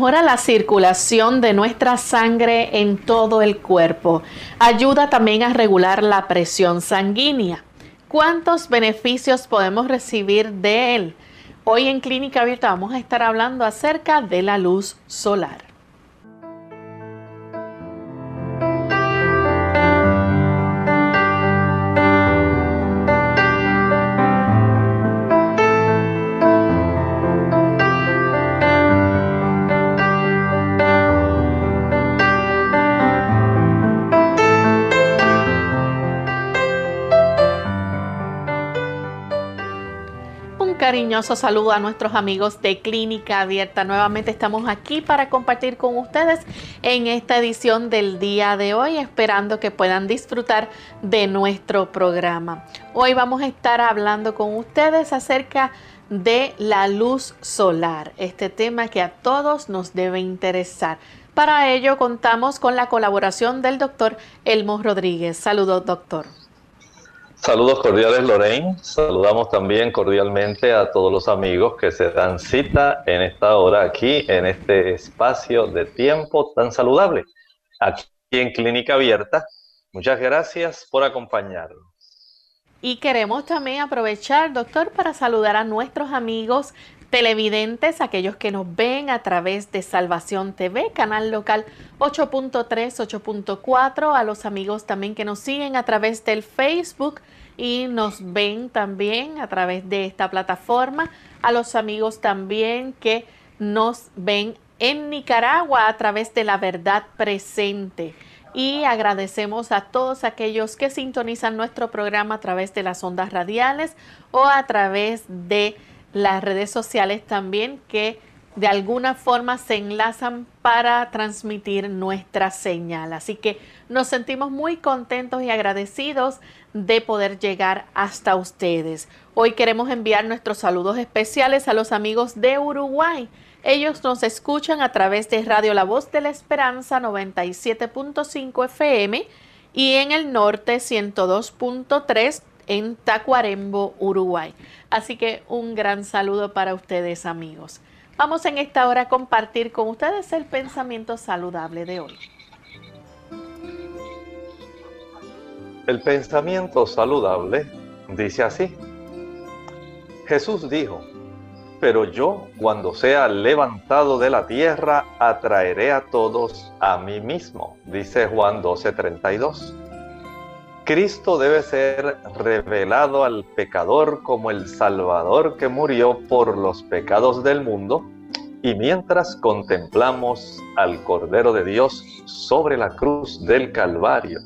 Mejora la circulación de nuestra sangre en todo el cuerpo. Ayuda también a regular la presión sanguínea. ¿Cuántos beneficios podemos recibir de él? Hoy en Clínica Abierta vamos a estar hablando acerca de la luz solar. Saludo a nuestros amigos de Clínica Abierta. Nuevamente estamos aquí para compartir con ustedes en esta edición del día de hoy, esperando que puedan disfrutar de nuestro programa. Hoy vamos a estar hablando con ustedes acerca de la luz solar, este tema que a todos nos debe interesar. Para ello contamos con la colaboración del doctor Elmo Rodríguez. Saludos, doctor. Saludos cordiales Lorraine, saludamos también cordialmente a todos los amigos que se dan cita en esta hora aquí, en este espacio de tiempo tan saludable, aquí en Clínica Abierta. Muchas gracias por acompañarnos. Y queremos también aprovechar, doctor, para saludar a nuestros amigos televidentes, aquellos que nos ven a través de Salvación TV, canal local 8.3, 8.4, a los amigos también que nos siguen a través del Facebook y nos ven también a través de esta plataforma, a los amigos también que nos ven en Nicaragua a través de la verdad presente. Y agradecemos a todos aquellos que sintonizan nuestro programa a través de las ondas radiales o a través de las redes sociales también que de alguna forma se enlazan para transmitir nuestra señal. Así que nos sentimos muy contentos y agradecidos de poder llegar hasta ustedes. Hoy queremos enviar nuestros saludos especiales a los amigos de Uruguay. Ellos nos escuchan a través de Radio La Voz de la Esperanza 97.5 FM y en el norte 102.3 en Tacuarembo, Uruguay. Así que un gran saludo para ustedes amigos. Vamos en esta hora a compartir con ustedes el pensamiento saludable de hoy. El pensamiento saludable dice así. Jesús dijo, pero yo cuando sea levantado de la tierra atraeré a todos a mí mismo, dice Juan 12:32. Cristo debe ser revelado al pecador como el Salvador que murió por los pecados del mundo y mientras contemplamos al Cordero de Dios sobre la cruz del Calvario,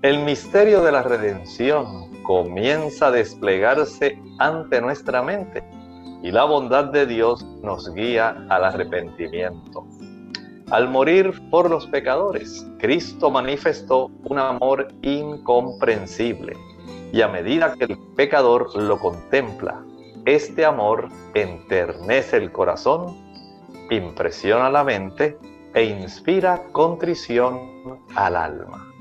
el misterio de la redención comienza a desplegarse ante nuestra mente y la bondad de Dios nos guía al arrepentimiento. Al morir por los pecadores, Cristo manifestó un amor incomprensible y a medida que el pecador lo contempla, este amor enternece el corazón, impresiona la mente e inspira contrición al alma.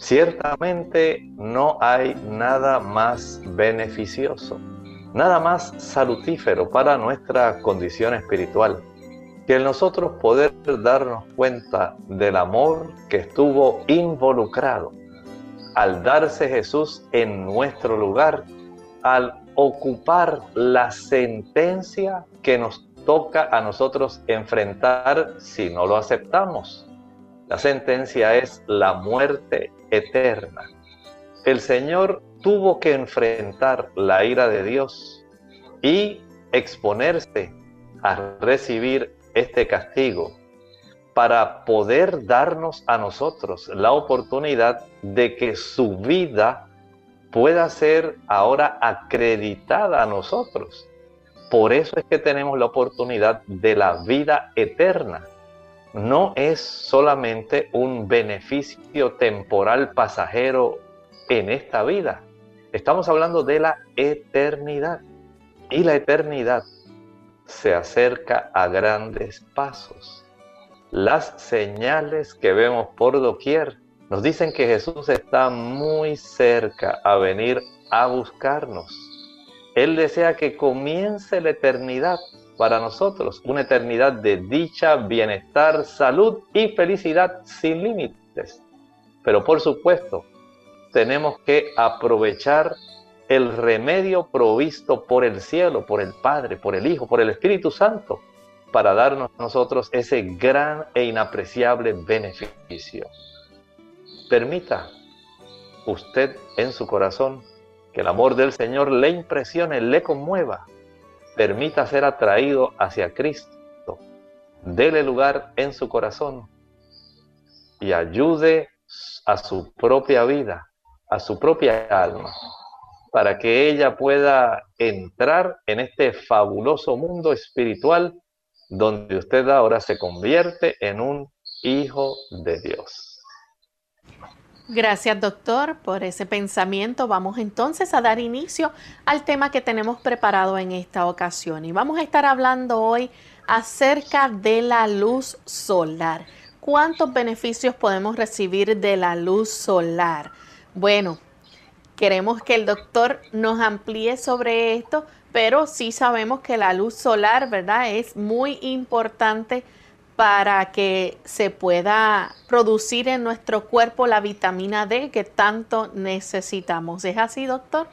Ciertamente no hay nada más beneficioso, nada más salutífero para nuestra condición espiritual que en nosotros poder darnos cuenta del amor que estuvo involucrado al darse Jesús en nuestro lugar, al ocupar la sentencia que nos toca a nosotros enfrentar si no lo aceptamos. La sentencia es la muerte eterna. El Señor tuvo que enfrentar la ira de Dios y exponerse a recibir este castigo para poder darnos a nosotros la oportunidad de que su vida pueda ser ahora acreditada a nosotros. Por eso es que tenemos la oportunidad de la vida eterna. No es solamente un beneficio temporal pasajero en esta vida. Estamos hablando de la eternidad. Y la eternidad se acerca a grandes pasos. Las señales que vemos por doquier nos dicen que Jesús está muy cerca a venir a buscarnos. Él desea que comience la eternidad para nosotros, una eternidad de dicha, bienestar, salud y felicidad sin límites. Pero por supuesto, tenemos que aprovechar el remedio provisto por el cielo, por el Padre, por el Hijo, por el Espíritu Santo, para darnos a nosotros ese gran e inapreciable beneficio. Permita usted en su corazón que el amor del Señor le impresione, le conmueva. Permita ser atraído hacia Cristo. Dele lugar en su corazón y ayude a su propia vida, a su propia alma, para que ella pueda entrar en este fabuloso mundo espiritual donde usted ahora se convierte en un hijo de Dios. Gracias doctor por ese pensamiento. Vamos entonces a dar inicio al tema que tenemos preparado en esta ocasión y vamos a estar hablando hoy acerca de la luz solar. ¿Cuántos beneficios podemos recibir de la luz solar? Bueno, Queremos que el doctor nos amplíe sobre esto, pero sí sabemos que la luz solar, ¿verdad? Es muy importante para que se pueda producir en nuestro cuerpo la vitamina D que tanto necesitamos. ¿Es así, doctor?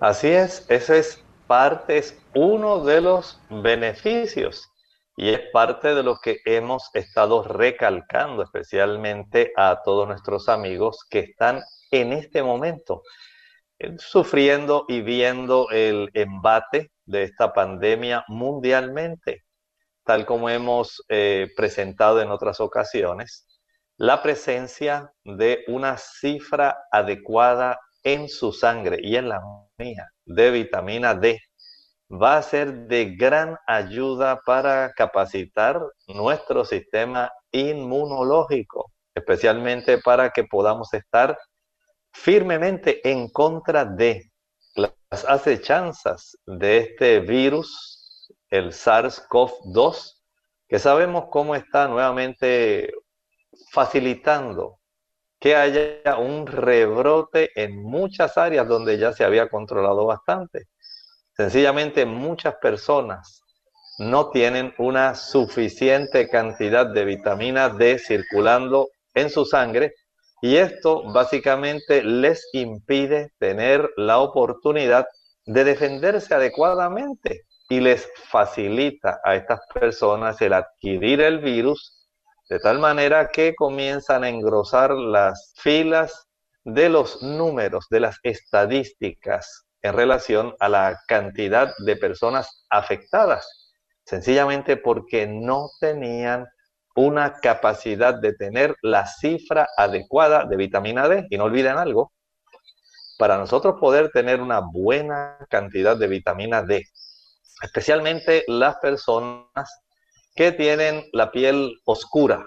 Así es, ese es parte, es uno de los beneficios y es parte de lo que hemos estado recalcando especialmente a todos nuestros amigos que están en este momento eh, sufriendo y viendo el embate de esta pandemia mundialmente, tal como hemos eh, presentado en otras ocasiones, la presencia de una cifra adecuada en su sangre y en la mía de vitamina D va a ser de gran ayuda para capacitar nuestro sistema inmunológico, especialmente para que podamos estar firmemente en contra de las acechanzas de este virus, el SARS-CoV-2, que sabemos cómo está nuevamente facilitando que haya un rebrote en muchas áreas donde ya se había controlado bastante. Sencillamente muchas personas no tienen una suficiente cantidad de vitamina D circulando en su sangre y esto básicamente les impide tener la oportunidad de defenderse adecuadamente y les facilita a estas personas el adquirir el virus de tal manera que comienzan a engrosar las filas de los números, de las estadísticas en relación a la cantidad de personas afectadas, sencillamente porque no tenían una capacidad de tener la cifra adecuada de vitamina D. Y no olviden algo, para nosotros poder tener una buena cantidad de vitamina D, especialmente las personas que tienen la piel oscura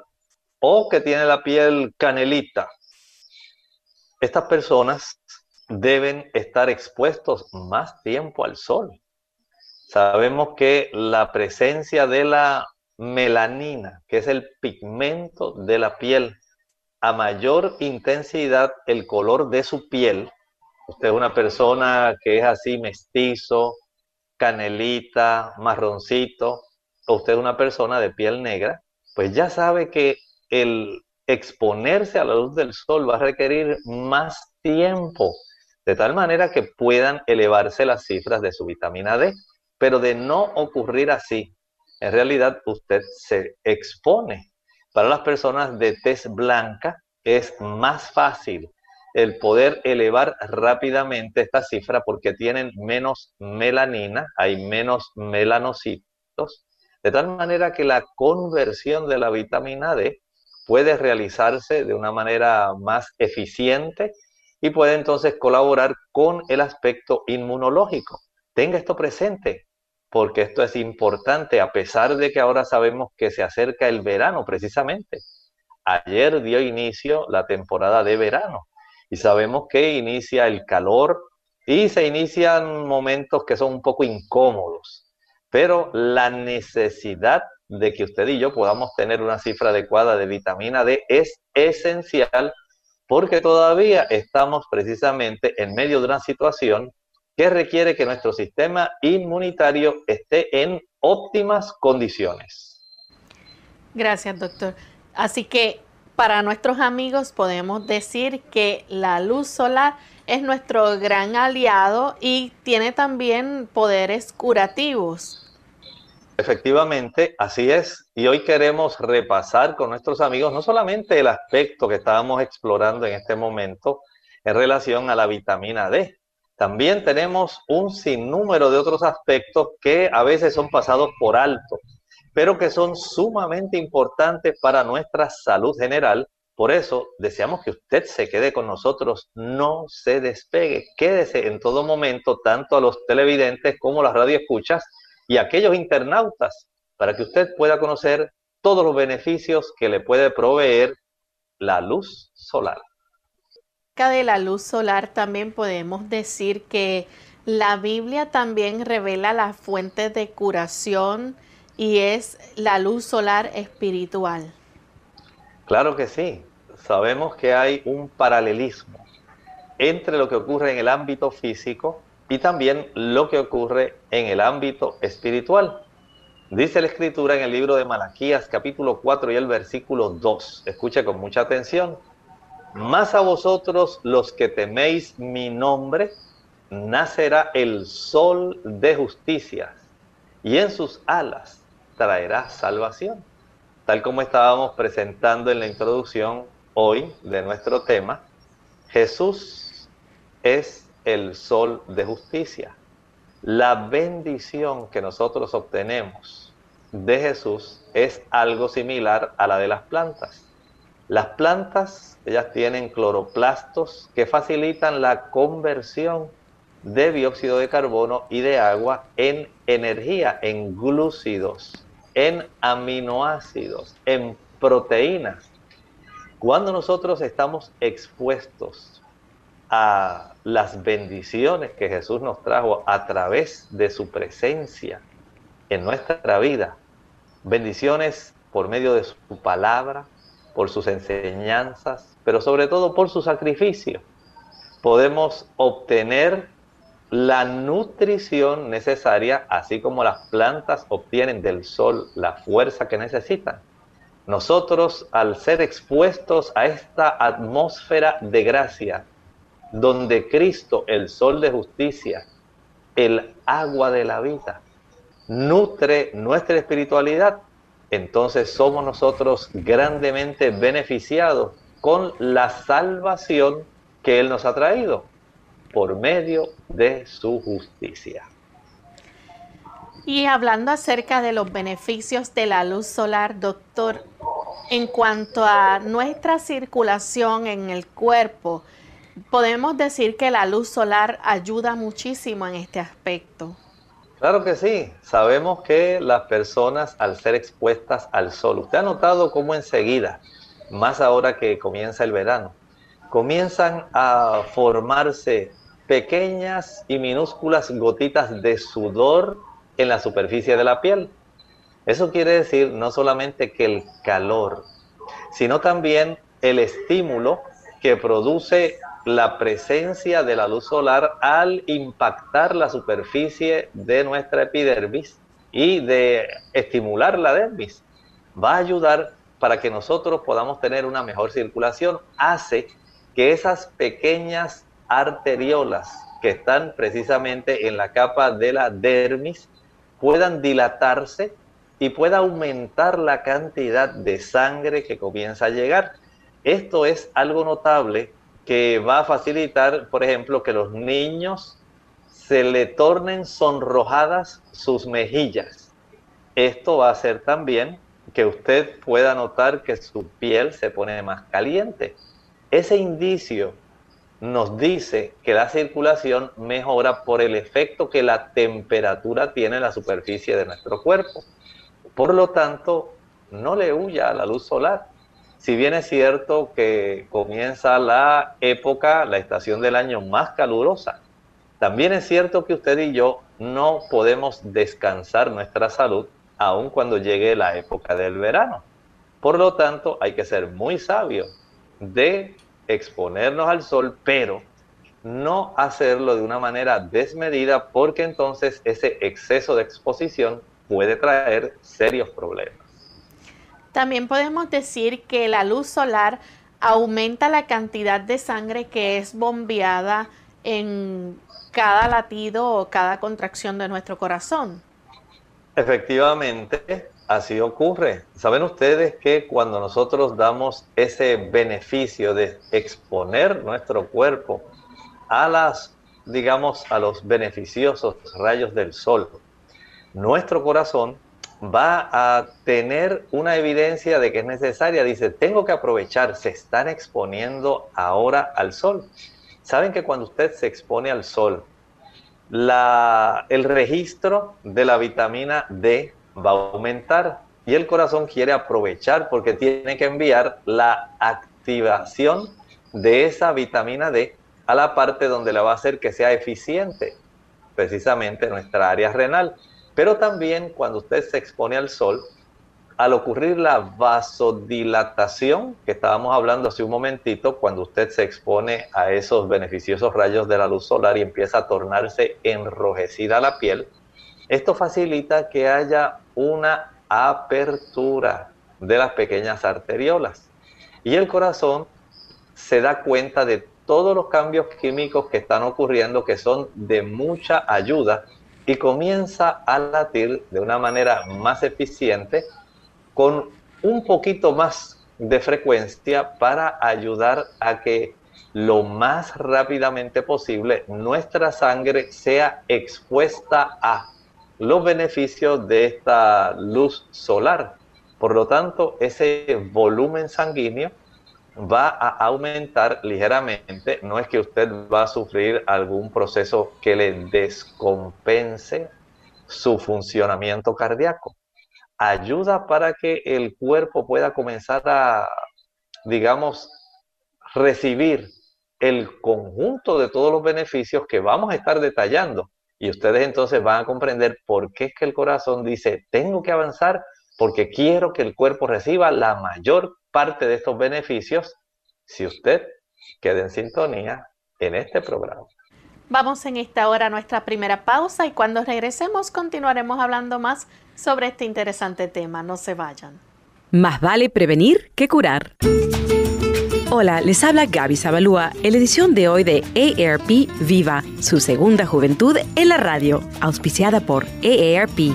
o que tienen la piel canelita, estas personas deben estar expuestos más tiempo al sol. Sabemos que la presencia de la melanina, que es el pigmento de la piel. A mayor intensidad el color de su piel, usted es una persona que es así mestizo, canelita, marroncito, o usted es una persona de piel negra, pues ya sabe que el exponerse a la luz del sol va a requerir más tiempo, de tal manera que puedan elevarse las cifras de su vitamina D. Pero de no ocurrir así, en realidad usted se expone. Para las personas de tez blanca es más fácil el poder elevar rápidamente esta cifra porque tienen menos melanina, hay menos melanocitos, de tal manera que la conversión de la vitamina D puede realizarse de una manera más eficiente y puede entonces colaborar con el aspecto inmunológico. Tenga esto presente, porque esto es importante, a pesar de que ahora sabemos que se acerca el verano precisamente. Ayer dio inicio la temporada de verano y sabemos que inicia el calor y se inician momentos que son un poco incómodos, pero la necesidad de que usted y yo podamos tener una cifra adecuada de vitamina D es esencial porque todavía estamos precisamente en medio de una situación que requiere que nuestro sistema inmunitario esté en óptimas condiciones. Gracias, doctor. Así que para nuestros amigos podemos decir que la luz solar es nuestro gran aliado y tiene también poderes curativos. Efectivamente, así es. Y hoy queremos repasar con nuestros amigos no solamente el aspecto que estábamos explorando en este momento en relación a la vitamina D, también tenemos un sinnúmero de otros aspectos que a veces son pasados por alto, pero que son sumamente importantes para nuestra salud general. Por eso deseamos que usted se quede con nosotros, no se despegue, quédese en todo momento, tanto a los televidentes como a las radioescuchas y aquellos internautas, para que usted pueda conocer todos los beneficios que le puede proveer la luz solar de la luz solar también podemos decir que la Biblia también revela la fuente de curación y es la luz solar espiritual. Claro que sí. Sabemos que hay un paralelismo entre lo que ocurre en el ámbito físico y también lo que ocurre en el ámbito espiritual. Dice la escritura en el libro de Malaquías capítulo 4 y el versículo 2. Escuche con mucha atención. Más a vosotros los que teméis mi nombre, nacerá el sol de justicia, y en sus alas traerá salvación. Tal como estábamos presentando en la introducción hoy de nuestro tema, Jesús es el sol de justicia. La bendición que nosotros obtenemos de Jesús es algo similar a la de las plantas. Las plantas, ellas tienen cloroplastos que facilitan la conversión de dióxido de carbono y de agua en energía, en glúcidos, en aminoácidos, en proteínas. Cuando nosotros estamos expuestos a las bendiciones que Jesús nos trajo a través de su presencia en nuestra vida, bendiciones por medio de su palabra, por sus enseñanzas, pero sobre todo por su sacrificio, podemos obtener la nutrición necesaria, así como las plantas obtienen del sol la fuerza que necesitan. Nosotros, al ser expuestos a esta atmósfera de gracia, donde Cristo, el sol de justicia, el agua de la vida, nutre nuestra espiritualidad, entonces somos nosotros grandemente beneficiados con la salvación que Él nos ha traído por medio de su justicia. Y hablando acerca de los beneficios de la luz solar, doctor, en cuanto a nuestra circulación en el cuerpo, podemos decir que la luz solar ayuda muchísimo en este aspecto. Claro que sí, sabemos que las personas al ser expuestas al sol, usted ha notado cómo enseguida, más ahora que comienza el verano, comienzan a formarse pequeñas y minúsculas gotitas de sudor en la superficie de la piel. Eso quiere decir no solamente que el calor, sino también el estímulo que produce la presencia de la luz solar al impactar la superficie de nuestra epidermis y de estimular la dermis. Va a ayudar para que nosotros podamos tener una mejor circulación. Hace que esas pequeñas arteriolas que están precisamente en la capa de la dermis puedan dilatarse y pueda aumentar la cantidad de sangre que comienza a llegar. Esto es algo notable que va a facilitar, por ejemplo, que los niños se le tornen sonrojadas sus mejillas. esto va a hacer también que usted pueda notar que su piel se pone más caliente. Ese indicio nos dice que la circulación mejora por el efecto que la temperatura tiene en la superficie de nuestro cuerpo. Por lo tanto, no le huya a la luz solar. Si bien es cierto que comienza la época, la estación del año más calurosa, también es cierto que usted y yo no podemos descansar nuestra salud aun cuando llegue la época del verano. Por lo tanto, hay que ser muy sabio de exponernos al sol, pero no hacerlo de una manera desmedida porque entonces ese exceso de exposición puede traer serios problemas. También podemos decir que la luz solar aumenta la cantidad de sangre que es bombeada en cada latido o cada contracción de nuestro corazón. Efectivamente, así ocurre. Saben ustedes que cuando nosotros damos ese beneficio de exponer nuestro cuerpo a las, digamos, a los beneficiosos rayos del sol, nuestro corazón va a tener una evidencia de que es necesaria. Dice, tengo que aprovechar, se están exponiendo ahora al sol. Saben que cuando usted se expone al sol, la, el registro de la vitamina D va a aumentar y el corazón quiere aprovechar porque tiene que enviar la activación de esa vitamina D a la parte donde la va a hacer que sea eficiente, precisamente nuestra área renal. Pero también cuando usted se expone al sol, al ocurrir la vasodilatación, que estábamos hablando hace un momentito, cuando usted se expone a esos beneficiosos rayos de la luz solar y empieza a tornarse enrojecida la piel, esto facilita que haya una apertura de las pequeñas arteriolas. Y el corazón se da cuenta de todos los cambios químicos que están ocurriendo, que son de mucha ayuda, y comienza a latir de una manera más eficiente con un poquito más de frecuencia para ayudar a que lo más rápidamente posible nuestra sangre sea expuesta a los beneficios de esta luz solar. Por lo tanto, ese volumen sanguíneo va a aumentar ligeramente. No es que usted va a sufrir algún proceso que le descompense su funcionamiento cardíaco ayuda para que el cuerpo pueda comenzar a, digamos, recibir el conjunto de todos los beneficios que vamos a estar detallando. Y ustedes entonces van a comprender por qué es que el corazón dice, tengo que avanzar porque quiero que el cuerpo reciba la mayor parte de estos beneficios si usted queda en sintonía en este programa. Vamos en esta hora a nuestra primera pausa y cuando regresemos continuaremos hablando más sobre este interesante tema. No se vayan. Más vale prevenir que curar. Hola, les habla Gaby Zabalúa en la edición de hoy de AARP Viva, su segunda juventud en la radio, auspiciada por AARP.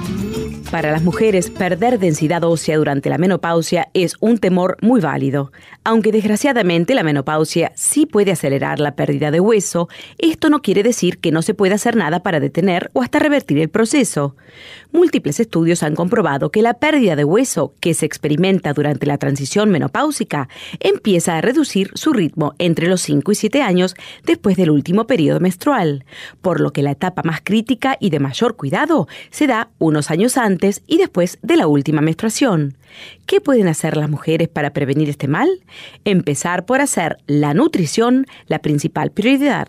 Para las mujeres, perder densidad ósea durante la menopausia es un temor muy válido. Aunque desgraciadamente la menopausia sí puede acelerar la pérdida de hueso, esto no quiere decir que no se pueda hacer nada para detener o hasta revertir el proceso. Múltiples estudios han comprobado que la pérdida de hueso que se experimenta durante la transición menopáusica empieza a reducir su ritmo entre los 5 y 7 años después del último periodo menstrual, por lo que la etapa más crítica y de mayor cuidado se da unos años antes y después de la última menstruación. ¿Qué pueden hacer las mujeres para prevenir este mal? Empezar por hacer la nutrición la principal prioridad.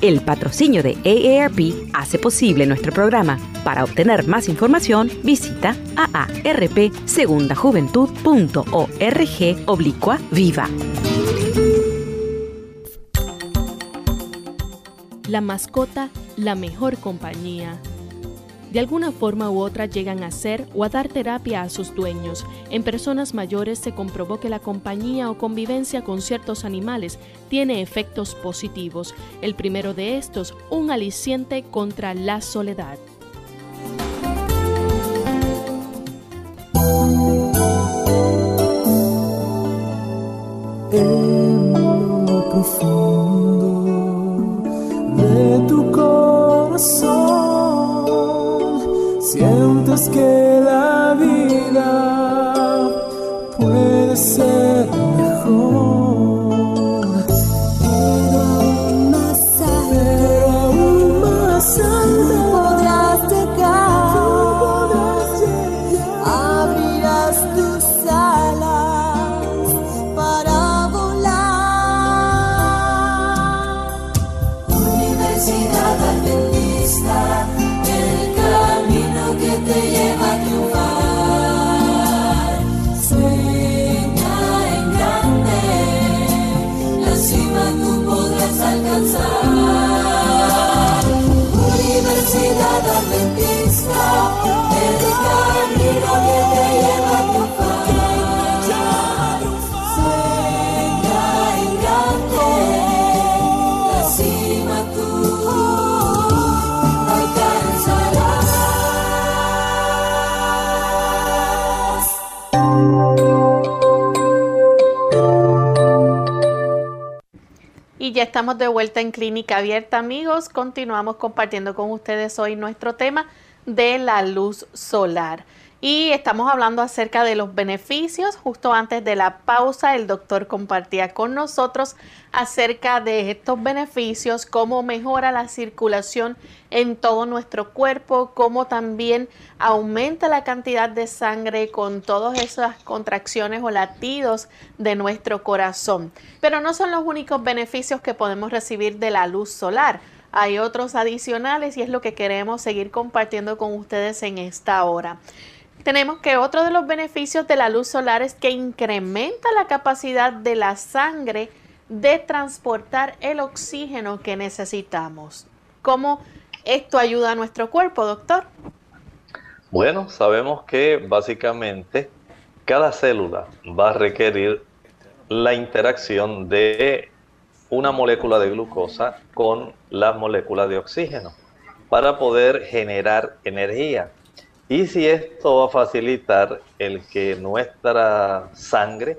El patrocinio de AARP hace posible nuestro programa. Para obtener más información, visita aarpsegundajuventud.org oblicua viva. La mascota, la mejor compañía. De alguna forma u otra llegan a hacer o a dar terapia a sus dueños. En personas mayores se comprobó que la compañía o convivencia con ciertos animales tiene efectos positivos. El primero de estos, un aliciente contra la soledad. Estamos de vuelta en Clínica Abierta, amigos. Continuamos compartiendo con ustedes hoy nuestro tema de la luz solar. Y estamos hablando acerca de los beneficios. Justo antes de la pausa, el doctor compartía con nosotros acerca de estos beneficios, cómo mejora la circulación en todo nuestro cuerpo, cómo también aumenta la cantidad de sangre con todas esas contracciones o latidos de nuestro corazón. Pero no son los únicos beneficios que podemos recibir de la luz solar. Hay otros adicionales y es lo que queremos seguir compartiendo con ustedes en esta hora tenemos que otro de los beneficios de la luz solar es que incrementa la capacidad de la sangre de transportar el oxígeno que necesitamos. ¿Cómo esto ayuda a nuestro cuerpo, doctor? Bueno, sabemos que básicamente cada célula va a requerir la interacción de una molécula de glucosa con la molécula de oxígeno para poder generar energía. Y si esto va a facilitar el que nuestra sangre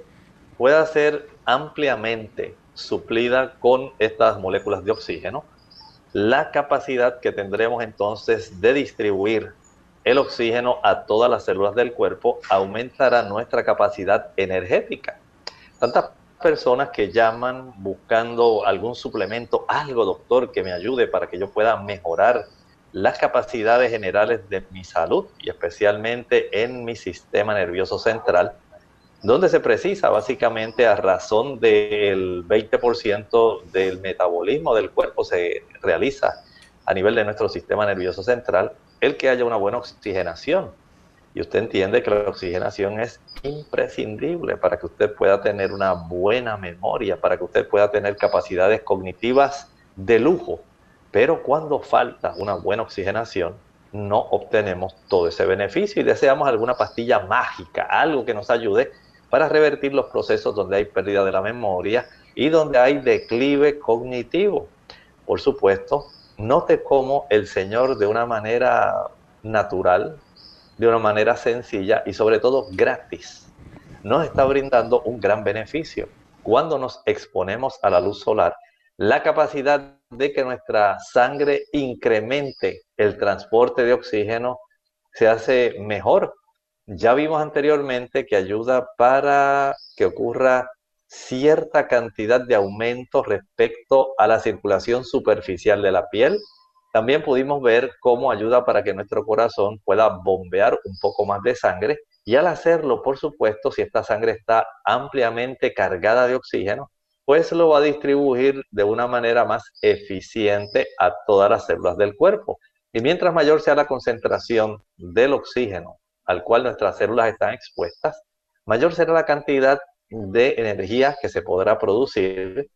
pueda ser ampliamente suplida con estas moléculas de oxígeno, la capacidad que tendremos entonces de distribuir el oxígeno a todas las células del cuerpo aumentará nuestra capacidad energética. Tantas personas que llaman buscando algún suplemento, algo doctor que me ayude para que yo pueda mejorar las capacidades generales de mi salud y especialmente en mi sistema nervioso central, donde se precisa básicamente a razón del 20% del metabolismo del cuerpo se realiza a nivel de nuestro sistema nervioso central, el que haya una buena oxigenación. Y usted entiende que la oxigenación es imprescindible para que usted pueda tener una buena memoria, para que usted pueda tener capacidades cognitivas de lujo pero cuando falta una buena oxigenación, no obtenemos todo ese beneficio y deseamos alguna pastilla mágica, algo que nos ayude para revertir los procesos donde hay pérdida de la memoria y donde hay declive cognitivo. Por supuesto, note cómo el Señor de una manera natural, de una manera sencilla y sobre todo gratis, nos está brindando un gran beneficio. Cuando nos exponemos a la luz solar, la capacidad de que nuestra sangre incremente el transporte de oxígeno se hace mejor. Ya vimos anteriormente que ayuda para que ocurra cierta cantidad de aumento respecto a la circulación superficial de la piel. También pudimos ver cómo ayuda para que nuestro corazón pueda bombear un poco más de sangre y al hacerlo, por supuesto, si esta sangre está ampliamente cargada de oxígeno, pues lo va a distribuir de una manera más eficiente a todas las células del cuerpo. Y mientras mayor sea la concentración del oxígeno al cual nuestras células están expuestas, mayor será la cantidad de energía que se podrá producir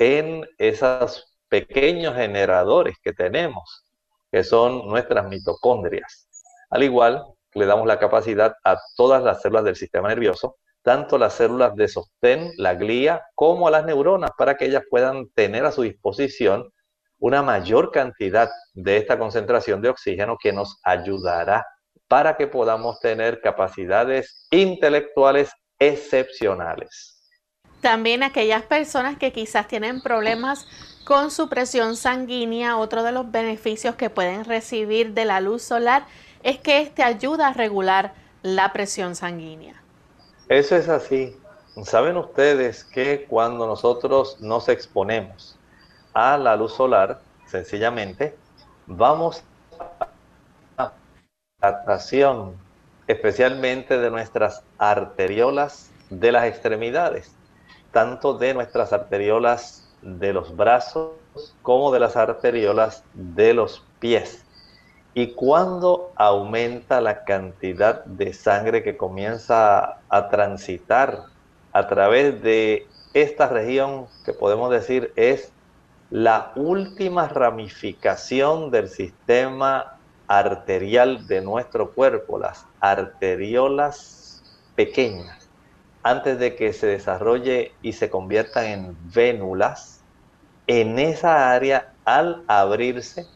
en esos pequeños generadores que tenemos que son nuestras mitocondrias. Al igual, le damos la capacidad a todas las células del sistema nervioso, tanto las células de sostén, la glía, como a las neuronas, para que ellas puedan tener a su disposición una mayor cantidad de esta concentración de oxígeno que nos ayudará para que podamos tener capacidades intelectuales excepcionales. También aquellas personas que quizás tienen problemas con su presión sanguínea, otro de los beneficios que pueden recibir de la luz solar es que este ayuda a regular la presión sanguínea. Eso es así. Saben ustedes que cuando nosotros nos exponemos a la luz solar, sencillamente, vamos a adaptación, especialmente de nuestras arteriolas de las extremidades, tanto de nuestras arteriolas de los brazos como de las arteriolas de los pies. Y cuando aumenta la cantidad de sangre que comienza a transitar a través de esta región que podemos decir es la última ramificación del sistema arterial de nuestro cuerpo, las arteriolas pequeñas, antes de que se desarrolle y se conviertan en vénulas, en esa área al abrirse,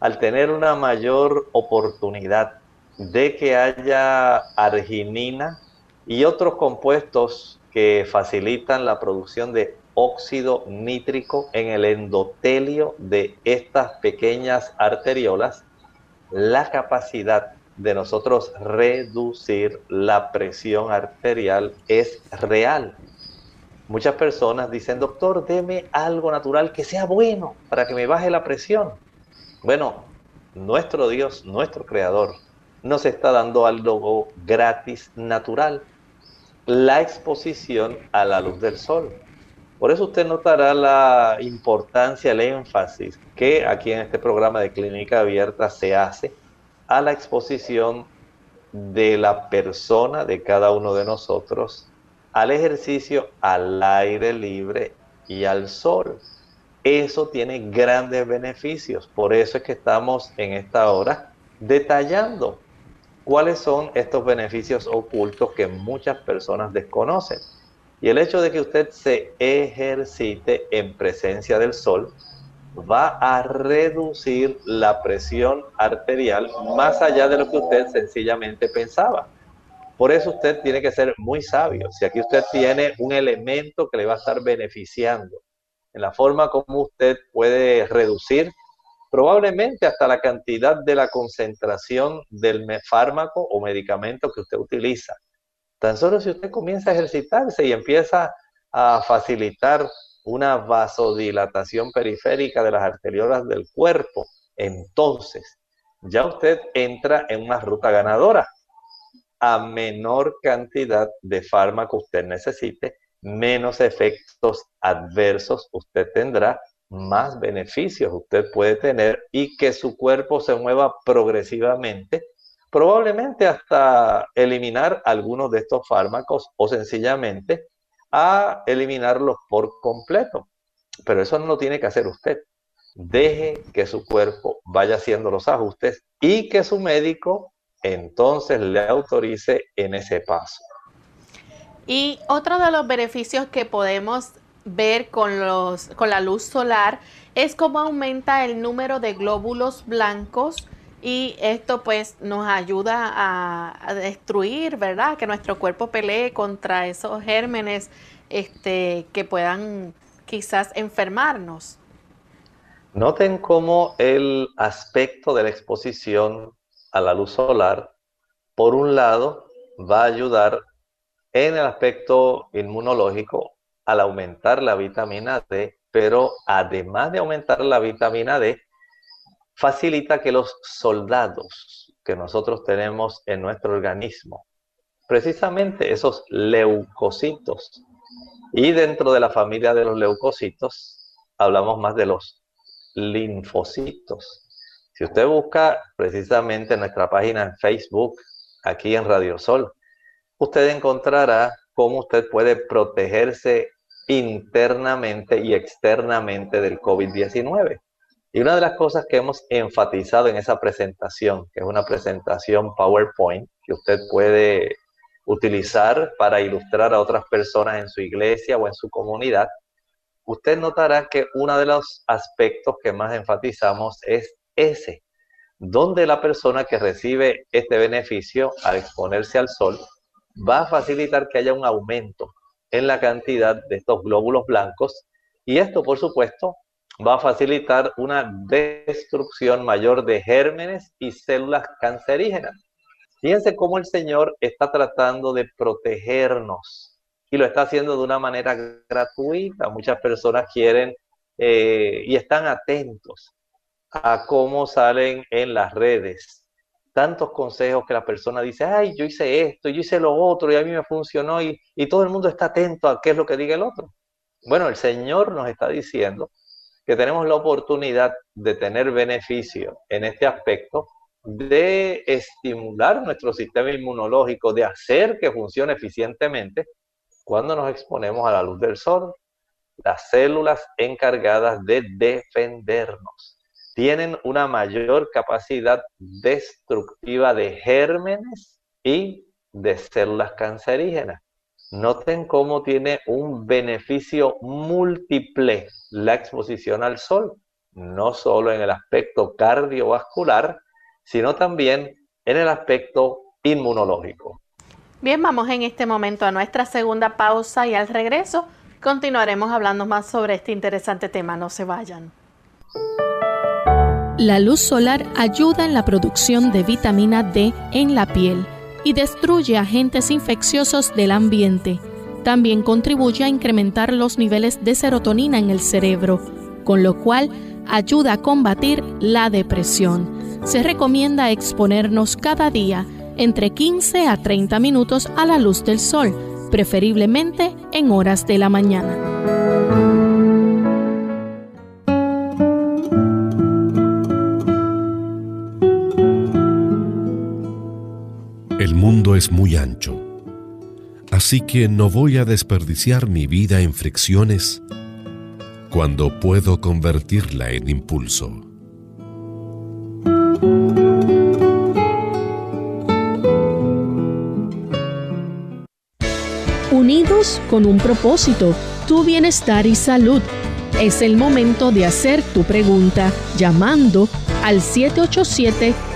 al tener una mayor oportunidad de que haya arginina y otros compuestos que facilitan la producción de óxido nítrico en el endotelio de estas pequeñas arteriolas, la capacidad de nosotros reducir la presión arterial es real. Muchas personas dicen, doctor, deme algo natural que sea bueno para que me baje la presión. Bueno, nuestro Dios, nuestro Creador, nos está dando algo gratis, natural, la exposición a la luz del sol. Por eso usted notará la importancia, el énfasis que aquí en este programa de clínica abierta se hace a la exposición de la persona, de cada uno de nosotros, al ejercicio al aire libre y al sol. Eso tiene grandes beneficios. Por eso es que estamos en esta hora detallando cuáles son estos beneficios ocultos que muchas personas desconocen. Y el hecho de que usted se ejercite en presencia del sol va a reducir la presión arterial más allá de lo que usted sencillamente pensaba. Por eso usted tiene que ser muy sabio. Si aquí usted tiene un elemento que le va a estar beneficiando en la forma como usted puede reducir probablemente hasta la cantidad de la concentración del fármaco o medicamento que usted utiliza. Tan solo si usted comienza a ejercitarse y empieza a facilitar una vasodilatación periférica de las arteriolas del cuerpo, entonces ya usted entra en una ruta ganadora. A menor cantidad de fármaco usted necesite, menos efectos adversos usted tendrá, más beneficios usted puede tener y que su cuerpo se mueva progresivamente probablemente hasta eliminar algunos de estos fármacos o sencillamente a eliminarlos por completo. Pero eso no lo tiene que hacer usted. Deje que su cuerpo vaya haciendo los ajustes y que su médico entonces le autorice en ese paso. Y otro de los beneficios que podemos ver con, los, con la luz solar es cómo aumenta el número de glóbulos blancos y esto pues nos ayuda a, destruir, ¿verdad? Que nuestro cuerpo pelee contra esos gérmenes este, que puedan quizás enfermarnos. Noten cómo el aspecto de la exposición a la luz solar, por un lado, va a ayudar en el aspecto inmunológico al aumentar la vitamina D, pero además de aumentar la vitamina D, facilita que los soldados que nosotros tenemos en nuestro organismo, precisamente esos leucocitos, y dentro de la familia de los leucocitos hablamos más de los linfocitos. Si usted busca precisamente en nuestra página en Facebook, aquí en Radio Sol, usted encontrará cómo usted puede protegerse internamente y externamente del COVID-19. Y una de las cosas que hemos enfatizado en esa presentación, que es una presentación PowerPoint que usted puede utilizar para ilustrar a otras personas en su iglesia o en su comunidad, usted notará que uno de los aspectos que más enfatizamos es ese, donde la persona que recibe este beneficio al exponerse al sol va a facilitar que haya un aumento en la cantidad de estos glóbulos blancos y esto, por supuesto, va a facilitar una destrucción mayor de gérmenes y células cancerígenas. Fíjense cómo el Señor está tratando de protegernos y lo está haciendo de una manera gratuita. Muchas personas quieren eh, y están atentos a cómo salen en las redes tantos consejos que la persona dice, ay, yo hice esto, yo hice lo otro y a mí me funcionó y, y todo el mundo está atento a qué es lo que diga el otro. Bueno, el Señor nos está diciendo que tenemos la oportunidad de tener beneficio en este aspecto, de estimular nuestro sistema inmunológico, de hacer que funcione eficientemente cuando nos exponemos a la luz del sol, las células encargadas de defendernos tienen una mayor capacidad destructiva de gérmenes y de células cancerígenas. Noten cómo tiene un beneficio múltiple la exposición al sol, no solo en el aspecto cardiovascular, sino también en el aspecto inmunológico. Bien, vamos en este momento a nuestra segunda pausa y al regreso continuaremos hablando más sobre este interesante tema. No se vayan. La luz solar ayuda en la producción de vitamina D en la piel y destruye agentes infecciosos del ambiente. También contribuye a incrementar los niveles de serotonina en el cerebro, con lo cual ayuda a combatir la depresión. Se recomienda exponernos cada día entre 15 a 30 minutos a la luz del sol, preferiblemente en horas de la mañana. Es muy ancho, así que no voy a desperdiciar mi vida en fricciones cuando puedo convertirla en impulso. Unidos con un propósito, tu bienestar y salud. Es el momento de hacer tu pregunta llamando al 787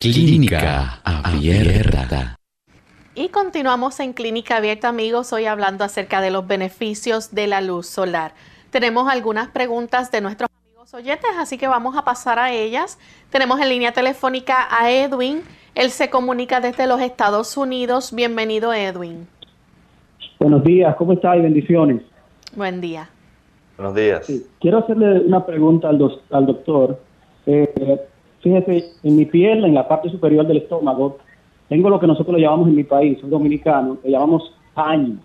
Clínica Abierta. Y continuamos en Clínica Abierta, amigos, hoy hablando acerca de los beneficios de la luz solar. Tenemos algunas preguntas de nuestros amigos oyentes, así que vamos a pasar a ellas. Tenemos en línea telefónica a Edwin. Él se comunica desde los Estados Unidos. Bienvenido, Edwin. Buenos días, ¿cómo está? Y bendiciones. Buen día. Buenos días. quiero hacerle una pregunta al, al doctor. Eh, Fíjese, en mi piel, en la parte superior del estómago, tengo lo que nosotros le llamamos en mi país, un dominicano, le llamamos paño.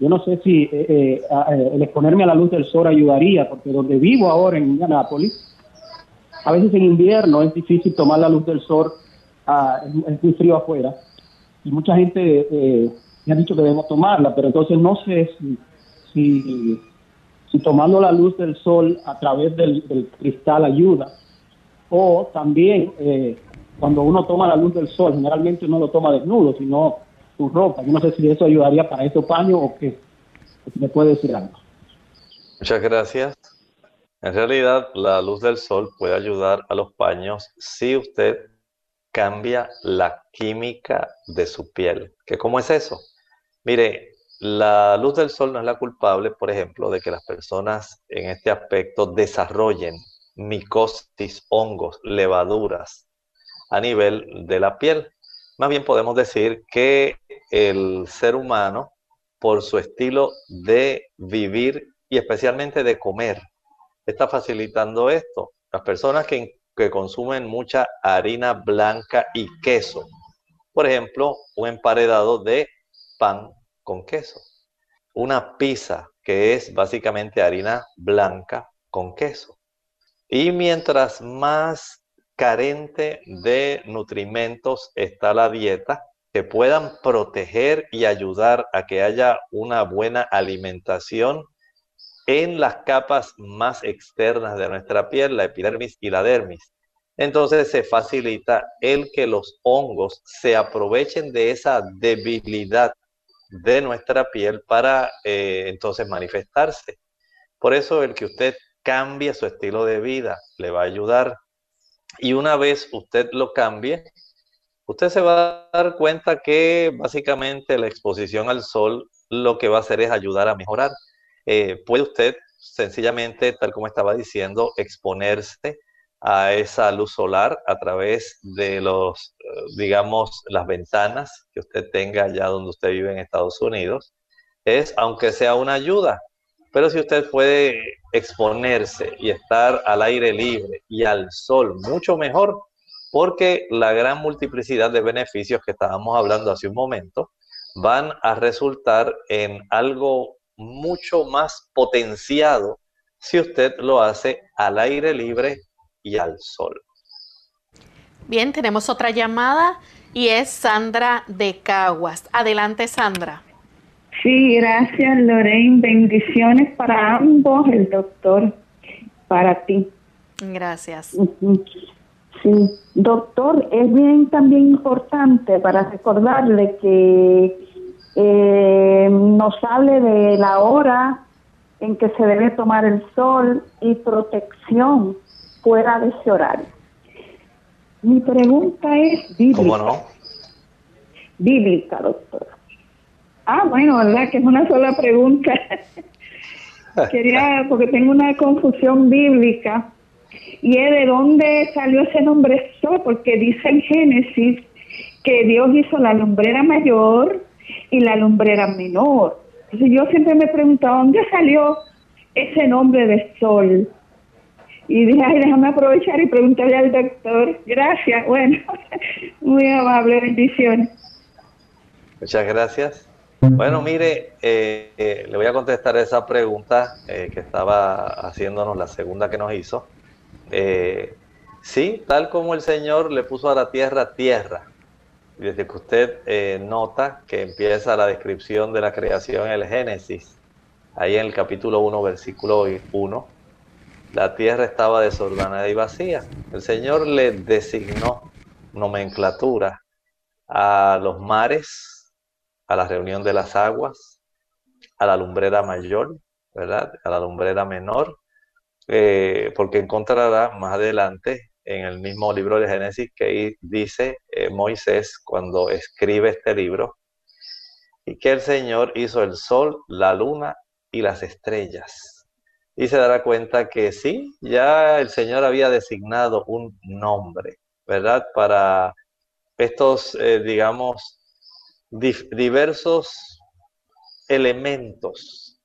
Yo no sé si eh, eh, eh, el exponerme a la luz del sol ayudaría, porque donde vivo ahora en Anápolis, a veces en invierno es difícil tomar la luz del sol, ah, es, muy frío afuera, y mucha gente me ha dicho que debemos tomarla, pero entonces no sé si, si, tomando la luz del sol a través del cristal ayuda o también eh, cuando uno toma la luz del sol, generalmente uno lo toma desnudo, sino su ropa. Yo no sé si eso ayudaría para estos paños o qué. ¿Me puede decir algo? Muchas gracias. En realidad, la luz del sol puede ayudar a los paños si usted cambia la química de su piel. ¿Qué cómo es eso? Mire, la luz del sol no es la culpable, por ejemplo, de que las personas en este aspecto desarrollen micosis, hongos, levaduras a nivel de la piel. Más bien podemos decir que el ser humano, por su estilo de vivir y especialmente de comer, está facilitando esto? Las personas que, que consumen mucha harina blanca y queso. Por ejemplo, un emparedado de pan con queso. Una pizza que es básicamente harina blanca con queso. Y mientras más carente de nutrimentos está la dieta, que puedan proteger y ayudar a que haya una buena alimentación en las capas más externas de nuestra piel, la epidermis y la dermis. Entonces se facilita el que los hongos se aprovechen de esa debilidad de nuestra piel para eh, entonces manifestarse. Por eso el que usted cambie su estilo de vida le va a ayudar. Y una vez usted lo cambie, usted se va a dar cuenta que básicamente la exposición al sol lo que va a hacer es ayudar a mejorar. Eh, puede usted sencillamente, tal como estaba diciendo, exponerse a esa luz solar a través de los, eh, digamos, las ventanas que usted tenga allá donde usted vive en Estados Unidos, es aunque sea una ayuda. Pero si usted puede exponerse y estar al aire libre y al sol, mucho mejor, porque la gran multiplicidad de beneficios que estábamos hablando hace un momento van a resultar en algo mucho más potenciado si usted lo hace al aire libre y al sol. Bien, tenemos otra llamada y es Sandra de Caguas. Adelante, Sandra. Sí, gracias, Lorraine. Bendiciones para ambos, el doctor, para ti. Gracias. Sí, doctor, es bien también importante para recordarle que eh, nos hable de la hora en que se debe tomar el sol y protección fuera de ese horario. Mi pregunta es bíblica. ¿Cómo no? Bíblica, doctor. Ah, bueno, ¿verdad? Que es una sola pregunta. Quería, porque tengo una confusión bíblica, y es de dónde salió ese nombre sol, porque dice en Génesis que Dios hizo la lumbrera mayor y la lumbrera menor. Entonces yo siempre me preguntaba, ¿dónde salió ese nombre de sol? Y dije, ay, déjame aprovechar y preguntarle al doctor. Gracias, bueno, muy amable, bendiciones. Muchas gracias. Bueno, mire, eh, eh, le voy a contestar esa pregunta eh, que estaba haciéndonos la segunda que nos hizo. sí, tal como el Señor le puso a la tierra tierra, desde que usted nota que empieza la descripción de la creación en el Génesis, ahí en el capítulo 1, versículo 1, la tierra estaba desordenada y vacía. El Señor le designó nomenclatura a los mares, a la reunión de las aguas, a la lumbrera mayor, ¿verdad? A la lumbrera menor, eh, porque encontrará más adelante en el mismo libro de Génesis que dice eh, Moisés cuando escribe este libro, y que el Señor hizo el sol, la luna y las estrellas y se dará cuenta que sí, ya el Señor había designado un nombre, ¿verdad? Para estos, eh, digamos, diversos elementos,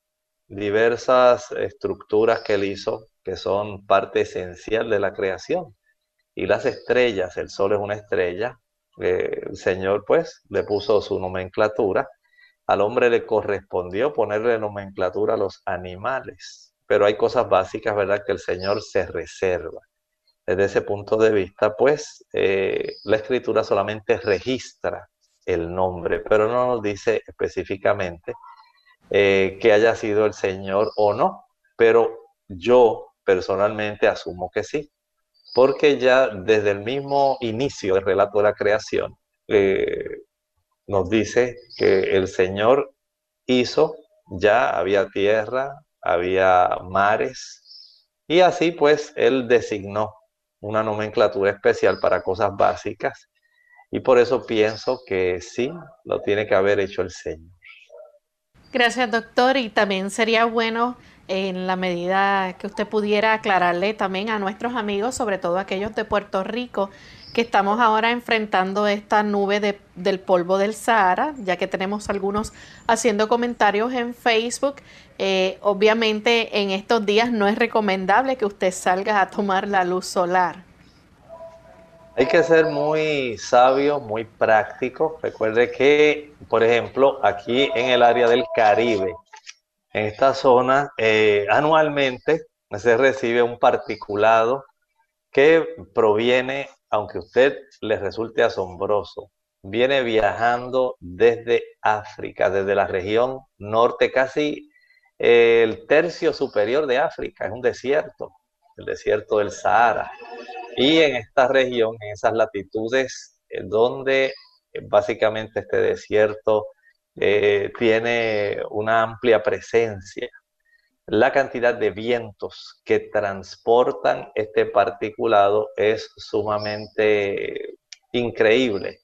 diversas estructuras que él hizo, que son parte esencial de la creación. Y las estrellas, el sol es una estrella, eh, el Señor pues le puso su nomenclatura, al hombre le correspondió ponerle nomenclatura a los animales pero hay cosas básicas, ¿verdad?, que el Señor se reserva. Desde ese punto de vista, pues, eh, la escritura solamente registra el nombre, pero no nos dice específicamente eh, que haya sido el Señor o no, pero yo personalmente asumo que sí, porque ya desde el mismo inicio del relato de la creación, eh, nos dice que el Señor hizo, ya había tierra, había mares, y así pues él designó una nomenclatura especial para cosas básicas, y por eso pienso que sí, lo tiene que haber hecho el Señor. Gracias, doctor, y también sería bueno en la medida que usted pudiera aclararle también a nuestros amigos, sobre todo aquellos de Puerto Rico, que estamos ahora enfrentando esta nube del polvo del Sahara, ya que tenemos algunos haciendo comentarios en Facebook. Eh, obviamente en estos días no es recomendable que usted salga a tomar la luz solar. Hay que ser muy sabio, muy práctico. Recuerde que, por ejemplo, aquí en el área del Caribe, en esta zona, eh, anualmente se recibe un particulado que proviene, aunque a usted le resulte asombroso, viene viajando desde África, desde la región norte, casi el tercio superior de África, es un desierto, el desierto del Sahara. Y en esta región, en esas latitudes, eh, donde eh, básicamente este desierto eh, tiene una amplia presencia, la cantidad de vientos que transportan este particulado es sumamente increíble,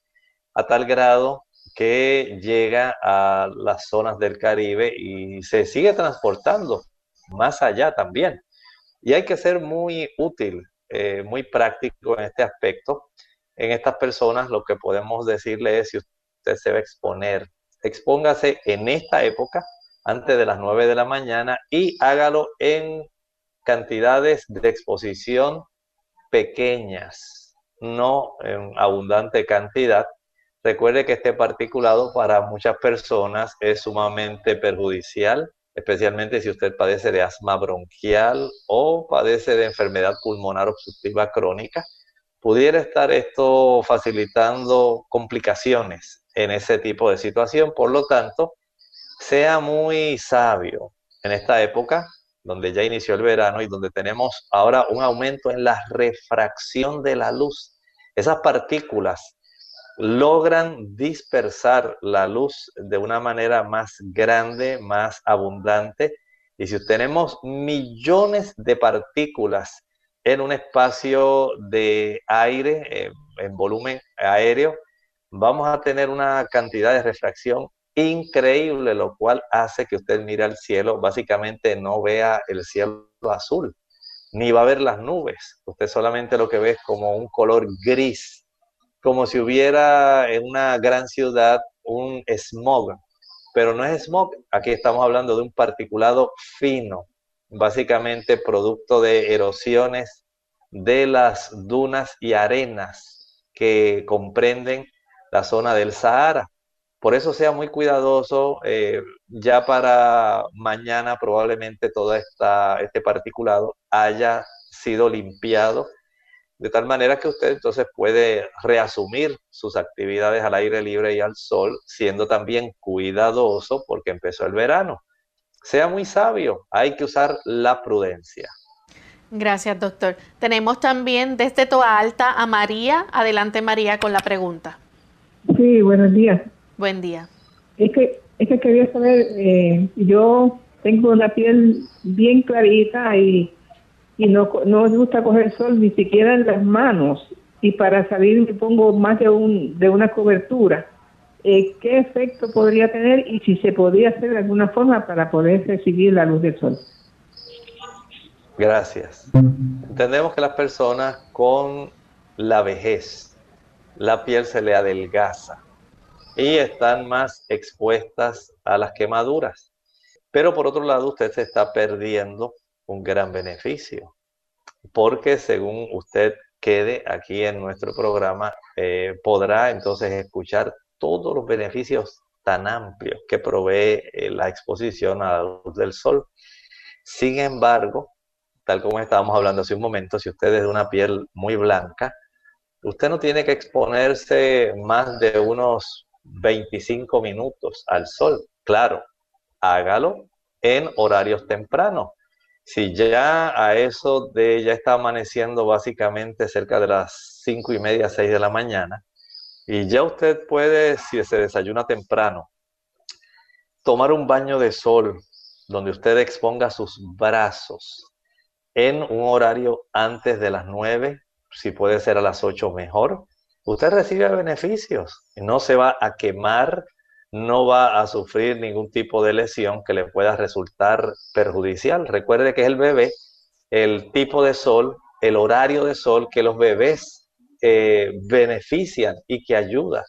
a tal grado que llega a las zonas del Caribe y se sigue transportando más allá también. Y hay que ser muy útil eh, muy práctico en este aspecto. En estas personas lo que podemos decirle es si usted se va a exponer, expóngase en esta época, antes de las 9 de la mañana, y hágalo en cantidades de exposición pequeñas, no en abundante cantidad. Recuerde que este particulado para muchas personas es sumamente perjudicial especialmente si usted padece de asma bronquial o padece de enfermedad pulmonar obstructiva crónica, pudiera estar esto facilitando complicaciones en ese tipo de situación. Por lo tanto, sea muy sabio en esta época donde ya inició el verano y donde tenemos ahora un aumento en la refracción de la luz. Esas partículas logran dispersar la luz de una manera más grande, más abundante. Y si tenemos millones de partículas en un espacio de aire, eh, en volumen aéreo, vamos a tener una cantidad de refracción increíble, lo cual hace que usted mire al cielo, básicamente no vea el cielo azul, ni va a ver las nubes. Usted solamente lo que ve es como un color gris como si hubiera en una gran ciudad un smog, pero no es smog, aquí estamos hablando de un particulado fino, básicamente producto de erosiones de las dunas y arenas que comprenden la zona del Sahara. Por eso sea muy cuidadoso, eh, ya para mañana probablemente todo esta, este particulado haya sido limpiado de tal manera que usted entonces puede reasumir sus actividades al aire libre y al sol, siendo también cuidadoso porque empezó el verano. Sea muy sabio, hay que usar la prudencia. Gracias, doctor. Tenemos también desde Toa Alta a María. Adelante, María, con la pregunta. Sí, buenos días. Buen día. Es que, es que quería saber, eh, yo tengo la piel bien clarita y y no, no me gusta coger sol ni siquiera en las manos y para salir me pongo más de, un, de una cobertura. Eh, ¿Qué efecto podría tener y si se podría hacer de alguna forma para poder recibir la luz del sol? Gracias. Entendemos que las personas con la vejez, la piel se le adelgaza y están más expuestas a las quemaduras. Pero por otro lado, usted se está perdiendo un gran beneficio, porque según usted quede aquí en nuestro programa, eh, podrá entonces escuchar todos los beneficios tan amplios que provee eh, la exposición a la luz del sol. Sin embargo, tal como estábamos hablando hace un momento, si usted es de una piel muy blanca, usted no tiene que exponerse más de unos 25 minutos al sol. Claro, hágalo en horarios tempranos. Si ya a eso de ya está amaneciendo básicamente cerca de las cinco y media, seis de la mañana, y ya usted puede, si se desayuna temprano, tomar un baño de sol donde usted exponga sus brazos en un horario antes de las nueve, si puede ser a las ocho mejor, usted recibe beneficios. No se va a quemar, no va a sufrir ningún tipo de lesión que le pueda resultar perjudicial. Recuerde que es el bebé, el tipo de sol, el horario de sol que los bebés eh, benefician y que ayudan.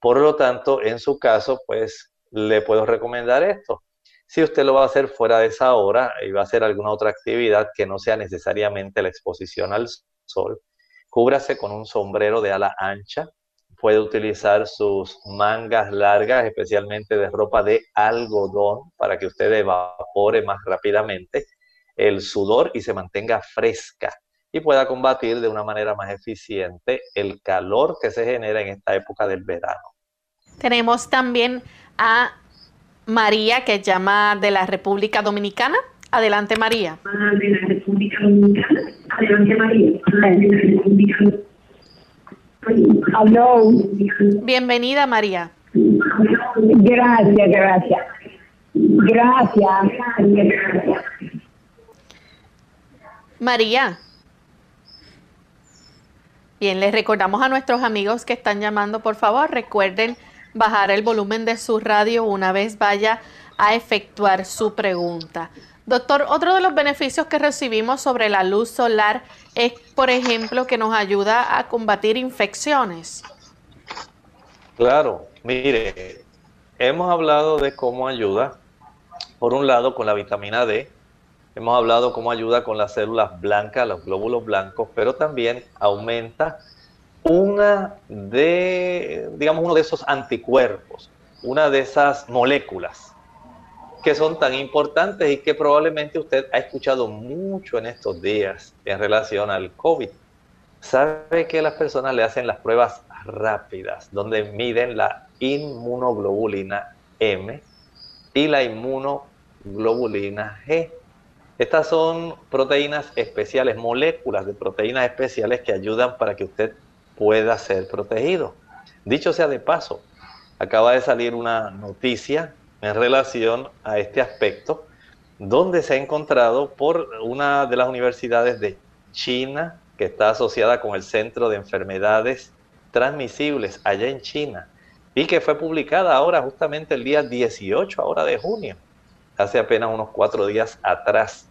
Por lo tanto, en su caso, pues le puedo recomendar esto. Si usted lo va a hacer fuera de esa hora y va a hacer alguna otra actividad que no sea necesariamente la exposición al sol, cúbrase con un sombrero de ala ancha. Puede utilizar sus mangas largas, especialmente de ropa de algodón, para que usted evapore más rápidamente el sudor y se mantenga fresca y pueda combatir de una manera más eficiente el calor que se genera en esta época del verano. Tenemos también a María que llama de la República Dominicana. Adelante María. De la República Dominicana. Adelante María. Bienvenida María. Gracias, gracias. Gracias. María. Bien, les recordamos a nuestros amigos que están llamando, por favor, recuerden bajar el volumen de su radio una vez vaya a efectuar su pregunta. Doctor, otro de los beneficios que recibimos sobre la luz solar es, por ejemplo, que nos ayuda a combatir infecciones. Claro, mire, hemos hablado de cómo ayuda, por un lado, con la vitamina D, hemos hablado cómo ayuda con las células blancas, los glóbulos blancos, pero también aumenta una de, digamos, uno de esos anticuerpos, una de esas moléculas que son tan importantes y que probablemente usted ha escuchado mucho en estos días en relación al COVID. Sabe que las personas le hacen las pruebas rápidas, donde miden la inmunoglobulina M y la inmunoglobulina G. Estas son proteínas especiales, moléculas de proteínas especiales que ayudan para que usted pueda ser protegido. Dicho sea de paso, acaba de salir una noticia en relación a este aspecto, donde se ha encontrado por una de las universidades de China, que está asociada con el Centro de Enfermedades Transmisibles allá en China, y que fue publicada ahora justamente el día 18 ahora de junio, hace apenas unos cuatro días atrás,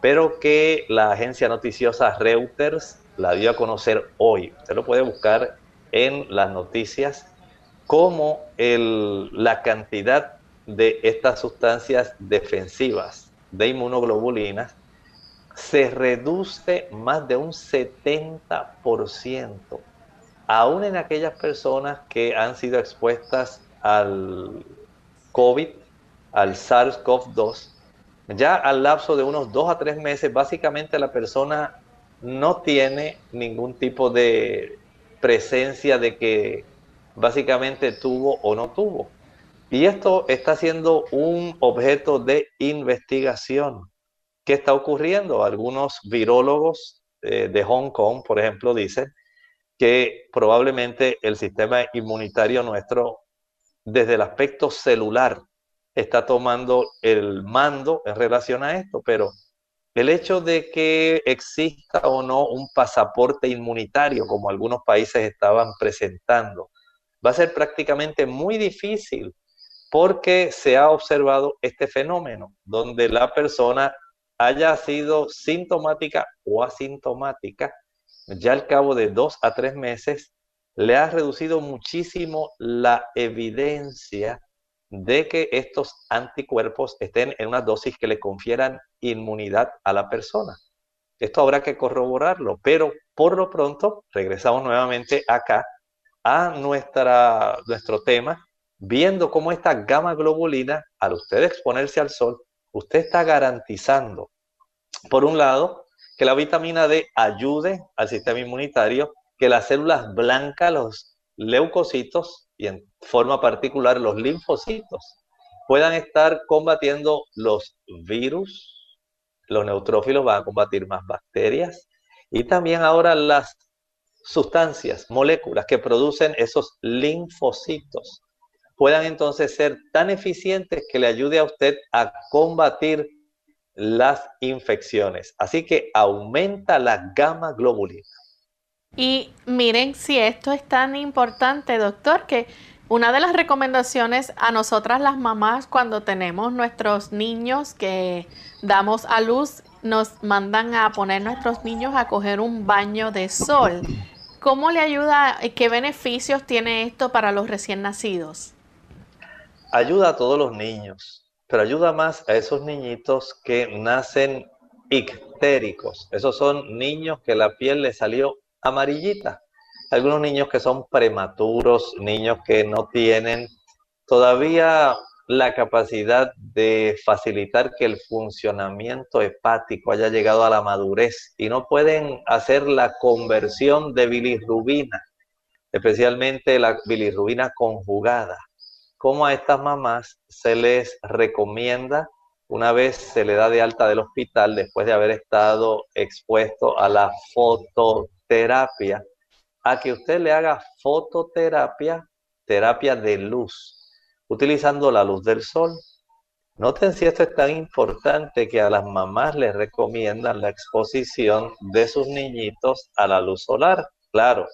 pero que la agencia noticiosa Reuters la dio a conocer hoy. Usted lo puede buscar en las noticias como el, la cantidad de estas sustancias defensivas de inmunoglobulinas se reduce más de un 70%, aún en aquellas personas que han sido expuestas al COVID, al SARS-CoV-2, ya al lapso de unos dos a tres meses, básicamente la persona no tiene ningún tipo de presencia de que básicamente tuvo o no tuvo. Y esto está siendo un objeto de investigación. ¿Qué está ocurriendo? Algunos virólogos eh, de Hong Kong, por ejemplo, dicen que probablemente el sistema inmunitario nuestro, desde el aspecto celular, está tomando el mando en relación a esto, pero el hecho de que exista o no un pasaporte inmunitario, como algunos países estaban presentando, va a ser prácticamente muy difícil porque se ha observado este fenómeno, donde la persona haya sido sintomática o asintomática, ya al cabo de dos a tres meses, le ha reducido muchísimo la evidencia de que estos anticuerpos estén en una dosis que le confieran inmunidad a la persona. Esto habrá que corroborarlo, pero por lo pronto regresamos nuevamente acá a nuestra, nuestro tema, viendo cómo esta gama globulina, al usted exponerse al sol, usted está garantizando, por un lado, que la vitamina D ayude al sistema inmunitario, que las células blancas, los leucocitos, y en forma particular los linfocitos puedan estar combatiendo los virus, los neutrófilos van a combatir más bacterias y también ahora las sustancias, moléculas que producen esos linfocitos puedan entonces ser tan eficientes que le ayude a usted a combatir las infecciones. Así que aumenta la gamma globulina. Y miren si esto es tan importante, doctor, que una de las recomendaciones a nosotras las mamás cuando tenemos nuestros niños que damos a luz, nos mandan a poner nuestros niños a coger un baño de sol. ¿Cómo le ayuda qué beneficios tiene esto para los recién nacidos? Ayuda a todos los niños, pero ayuda más a esos niñitos que nacen ictéricos. Esos son niños que la piel les salió amarillita. Algunos niños que son prematuros, niños que no tienen todavía la capacidad de facilitar que el funcionamiento hepático haya llegado a la madurez y no pueden hacer la conversión de bilirrubina, especialmente la bilirrubina conjugada. Como a estas mamás se les recomienda, una vez se le da de alta del hospital después de haber estado expuesto a la fototerapia, a que usted le haga fototerapia, terapia de luz utilizando la luz del sol. Noten si esto es tan importante que a las mamás les recomiendan la exposición de sus niñitos a la luz solar. Claro,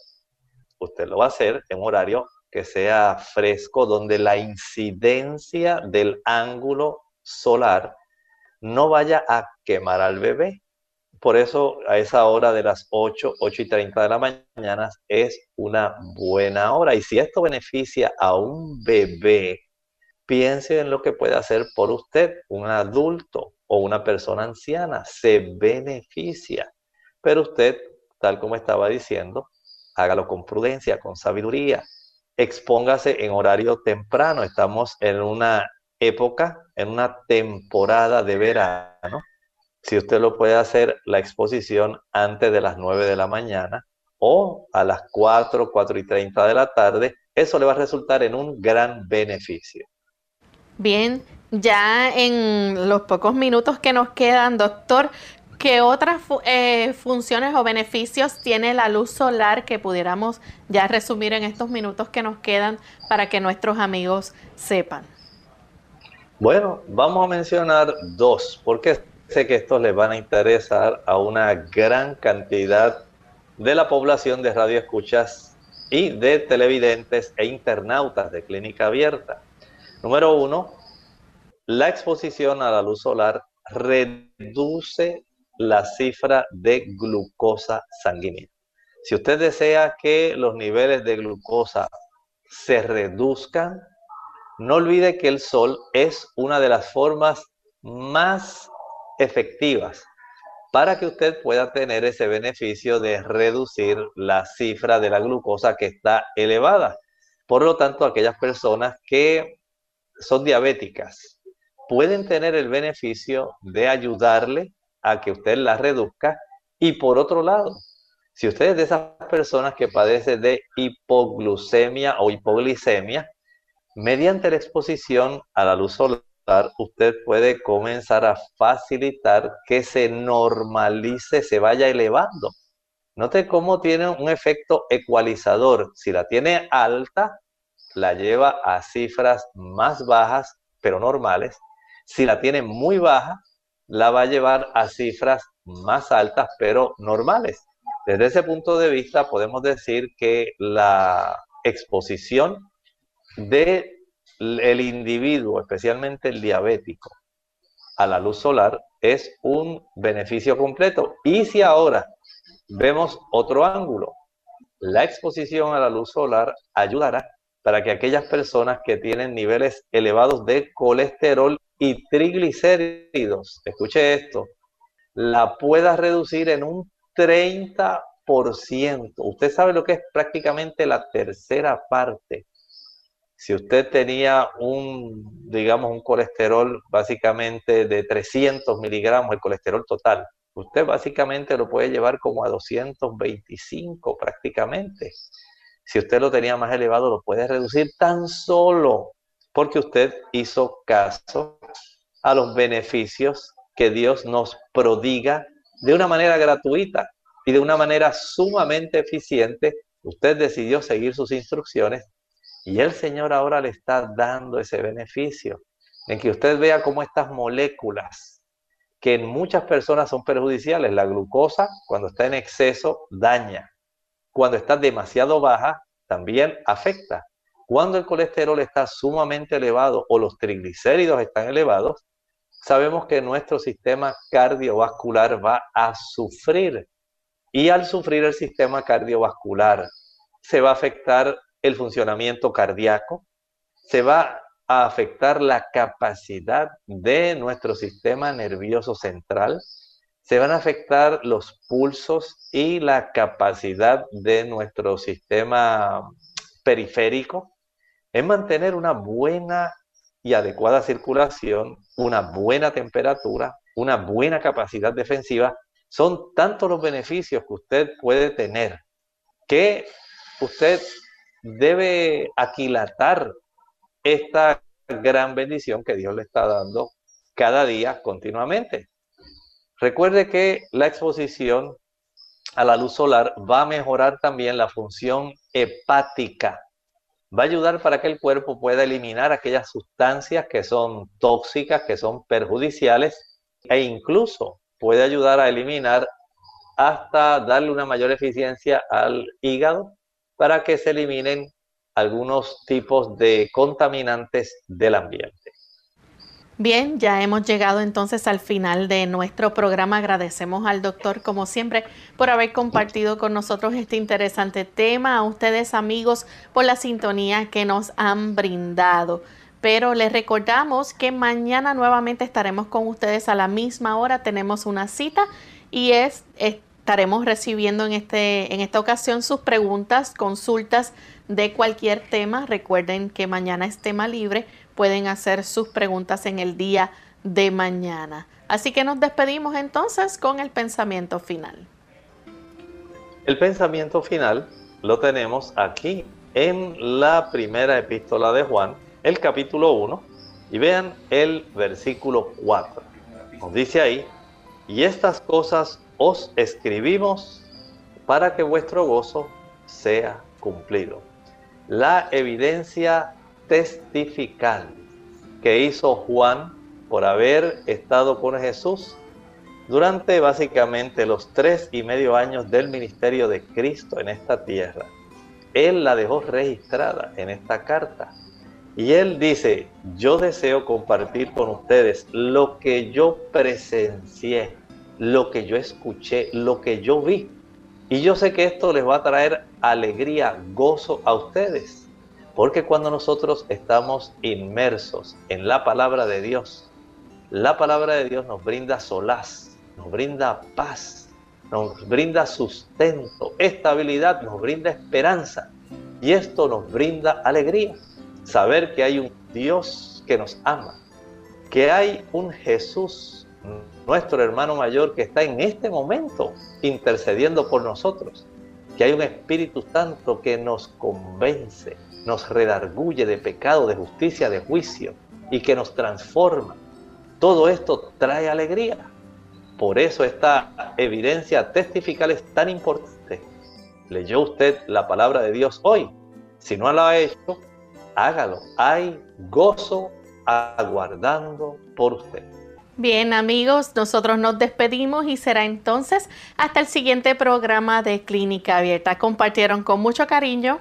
usted lo va a hacer en horario que sea fresco, donde la incidencia del ángulo solar no vaya a quemar al bebé. Por eso a esa hora de las 8, 8 y 30 de la mañana es una buena hora. Y si esto beneficia a un bebé, piense en lo que puede hacer por usted un adulto o una persona anciana. Se beneficia. Pero usted, tal como estaba diciendo, hágalo con prudencia, con sabiduría. Expóngase en horario temprano. Estamos en una época, en una temporada de verano. Si usted lo puede hacer, la exposición antes de las 9 de la mañana o a las 4, 4 y 30 de la tarde, eso le va a resultar en un gran beneficio. Bien, ya en los pocos minutos que nos quedan, doctor, ¿qué otras eh, funciones o beneficios tiene la luz solar que pudiéramos ya resumir en estos minutos que nos quedan para que nuestros amigos sepan? Bueno, vamos a mencionar dos, porque sé que estos les van a interesar a una gran cantidad de la población de radioescuchas y de televidentes e internautas de Clínica Abierta. Número uno, la exposición a la luz solar reduce la cifra de glucosa sanguínea. Si usted desea que los niveles de glucosa se reduzcan, no olvide que el sol es una de las formas más efectivas para que usted pueda tener ese beneficio de reducir la cifra de la glucosa que está elevada. Por lo tanto, aquellas personas que son diabéticas, pueden tener el beneficio de ayudarle a que usted la reduzca. Y por otro lado, si usted es de esas personas que padece de hipoglucemia o hipoglicemia, mediante la exposición a la luz solar, usted puede comenzar a facilitar que se normalice, se vaya elevando. Note cómo tiene un efecto ecualizador. Si la tiene alta, la lleva a cifras más bajas, pero normales. Si la tiene muy baja, la va a llevar a cifras más altas, pero normales. Desde ese punto de vista, podemos decir que la exposición del el individuo, especialmente el diabético, a la luz solar es un beneficio completo. Y si ahora vemos otro ángulo, la exposición a la luz solar ayudará para que aquellas personas que tienen niveles elevados de colesterol y triglicéridos, escuche esto, la pueda reducir en un 30%. Usted sabe lo que es prácticamente la tercera parte. Si usted tenía un, digamos, un colesterol básicamente de 300 miligramos, el colesterol total, usted básicamente lo puede llevar como a 225 prácticamente. Si usted lo tenía más elevado, lo puede reducir tan solo porque usted hizo caso a los beneficios que Dios nos prodiga de una manera gratuita y de una manera sumamente eficiente. Usted decidió seguir sus instrucciones y el Señor ahora le está dando ese beneficio en que usted vea cómo estas moléculas que en muchas personas son perjudiciales, la glucosa cuando está en exceso daña, cuando está demasiado baja, también afecta. Cuando el colesterol está sumamente elevado o los triglicéridos están elevados, sabemos que nuestro sistema cardiovascular va a sufrir. Y al sufrir el sistema cardiovascular, se va a afectar el funcionamiento cardíaco, se va a afectar la capacidad de nuestro sistema nervioso central, se van a afectar los pulsos y la capacidad de nuestro sistema periférico en mantener una buena y adecuada circulación, una buena temperatura, una buena capacidad defensiva, son tantos los beneficios que usted puede tener que usted debe aquilatar esta gran bendición que Dios le está dando cada día continuamente. Recuerde que la exposición a la luz solar va a mejorar también la función hepática. Va a ayudar para que el cuerpo pueda eliminar aquellas sustancias que son tóxicas, que son perjudiciales e incluso puede ayudar a eliminar hasta darle una mayor eficiencia al hígado para que se eliminen algunos tipos de contaminantes del ambiente. Bien, ya hemos llegado entonces al final de nuestro programa. Agradecemos al doctor, como siempre, por haber compartido con nosotros este interesante tema. A ustedes, amigos, por la sintonía que nos han brindado. Pero les recordamos que mañana nuevamente estaremos con ustedes a la misma hora. Tenemos una cita y es, estaremos recibiendo en, este, en esta ocasión sus preguntas, consultas de cualquier tema. Recuerden que mañana es tema libre pueden hacer sus preguntas en el día de mañana. Así que nos despedimos entonces con el pensamiento final. El pensamiento final lo tenemos aquí en la primera epístola de Juan, el capítulo 1, y vean el versículo 4. Nos dice ahí, y estas cosas os escribimos para que vuestro gozo sea cumplido. La evidencia testificar que hizo Juan por haber estado con Jesús durante básicamente los tres y medio años del ministerio de Cristo en esta tierra. Él la dejó registrada en esta carta. Y él dice, yo deseo compartir con ustedes lo que yo presencié, lo que yo escuché, lo que yo vi. Y yo sé que esto les va a traer alegría, gozo a ustedes. Porque cuando nosotros estamos inmersos en la palabra de Dios, la palabra de Dios nos brinda solaz, nos brinda paz, nos brinda sustento, estabilidad, nos brinda esperanza. Y esto nos brinda alegría. Saber que hay un Dios que nos ama, que hay un Jesús, nuestro hermano mayor, que está en este momento intercediendo por nosotros, que hay un Espíritu Santo que nos convence, nos redarguye de pecado, de justicia, de juicio y que nos transforma. Todo esto trae alegría. Por eso esta evidencia testifical es tan importante. ¿Leyó usted la palabra de Dios hoy? Si no lo ha hecho, hágalo. Hay gozo aguardando por usted. Bien amigos, nosotros nos despedimos y será entonces hasta el siguiente programa de Clínica Abierta. Compartieron con mucho cariño